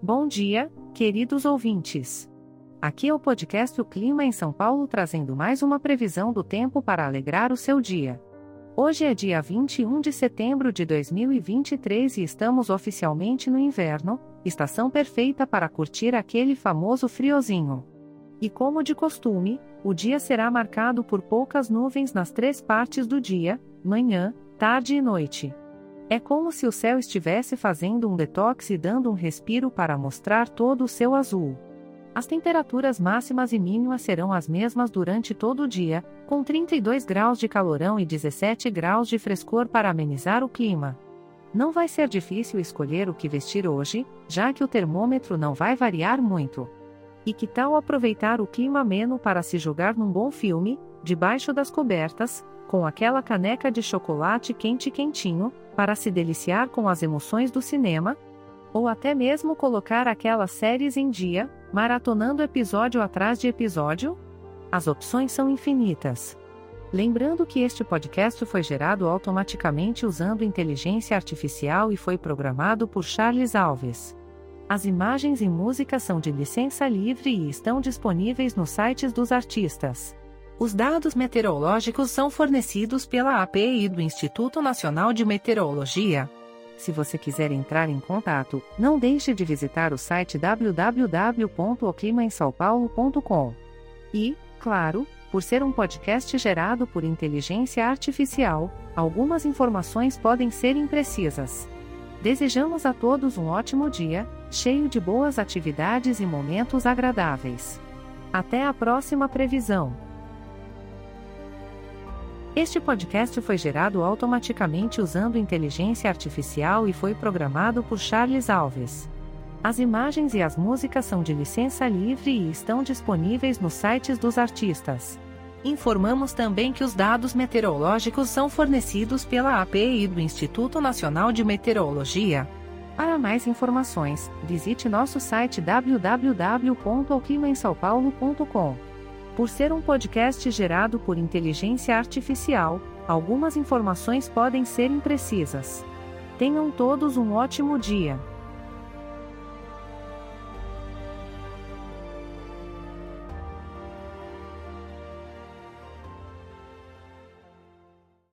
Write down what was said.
Bom dia, queridos ouvintes. Aqui é o podcast O Clima em São Paulo trazendo mais uma previsão do tempo para alegrar o seu dia. Hoje é dia 21 de setembro de 2023 e estamos oficialmente no inverno, estação perfeita para curtir aquele famoso friozinho. E como de costume, o dia será marcado por poucas nuvens nas três partes do dia, manhã, tarde e noite. É como se o céu estivesse fazendo um detox e dando um respiro para mostrar todo o seu azul. As temperaturas máximas e mínimas serão as mesmas durante todo o dia, com 32 graus de calorão e 17 graus de frescor para amenizar o clima. Não vai ser difícil escolher o que vestir hoje, já que o termômetro não vai variar muito. E que tal aproveitar o clima ameno para se jogar num bom filme, debaixo das cobertas, com aquela caneca de chocolate quente quentinho, para se deliciar com as emoções do cinema, ou até mesmo colocar aquelas séries em dia, maratonando episódio atrás de episódio? As opções são infinitas. Lembrando que este podcast foi gerado automaticamente usando inteligência artificial e foi programado por Charles Alves. As imagens e músicas são de licença livre e estão disponíveis nos sites dos artistas. Os dados meteorológicos são fornecidos pela API do Instituto Nacional de Meteorologia. Se você quiser entrar em contato, não deixe de visitar o site www.oclimaemsaopaulo.com. E, claro, por ser um podcast gerado por inteligência artificial, algumas informações podem ser imprecisas. Desejamos a todos um ótimo dia, cheio de boas atividades e momentos agradáveis. Até a próxima previsão. Este podcast foi gerado automaticamente usando inteligência artificial e foi programado por Charles Alves. As imagens e as músicas são de licença livre e estão disponíveis nos sites dos artistas. Informamos também que os dados meteorológicos são fornecidos pela API do Instituto Nacional de Meteorologia. Para mais informações, visite nosso site www.oclimaemsaopaulo.com. Por ser um podcast gerado por inteligência artificial, algumas informações podem ser imprecisas. Tenham todos um ótimo dia.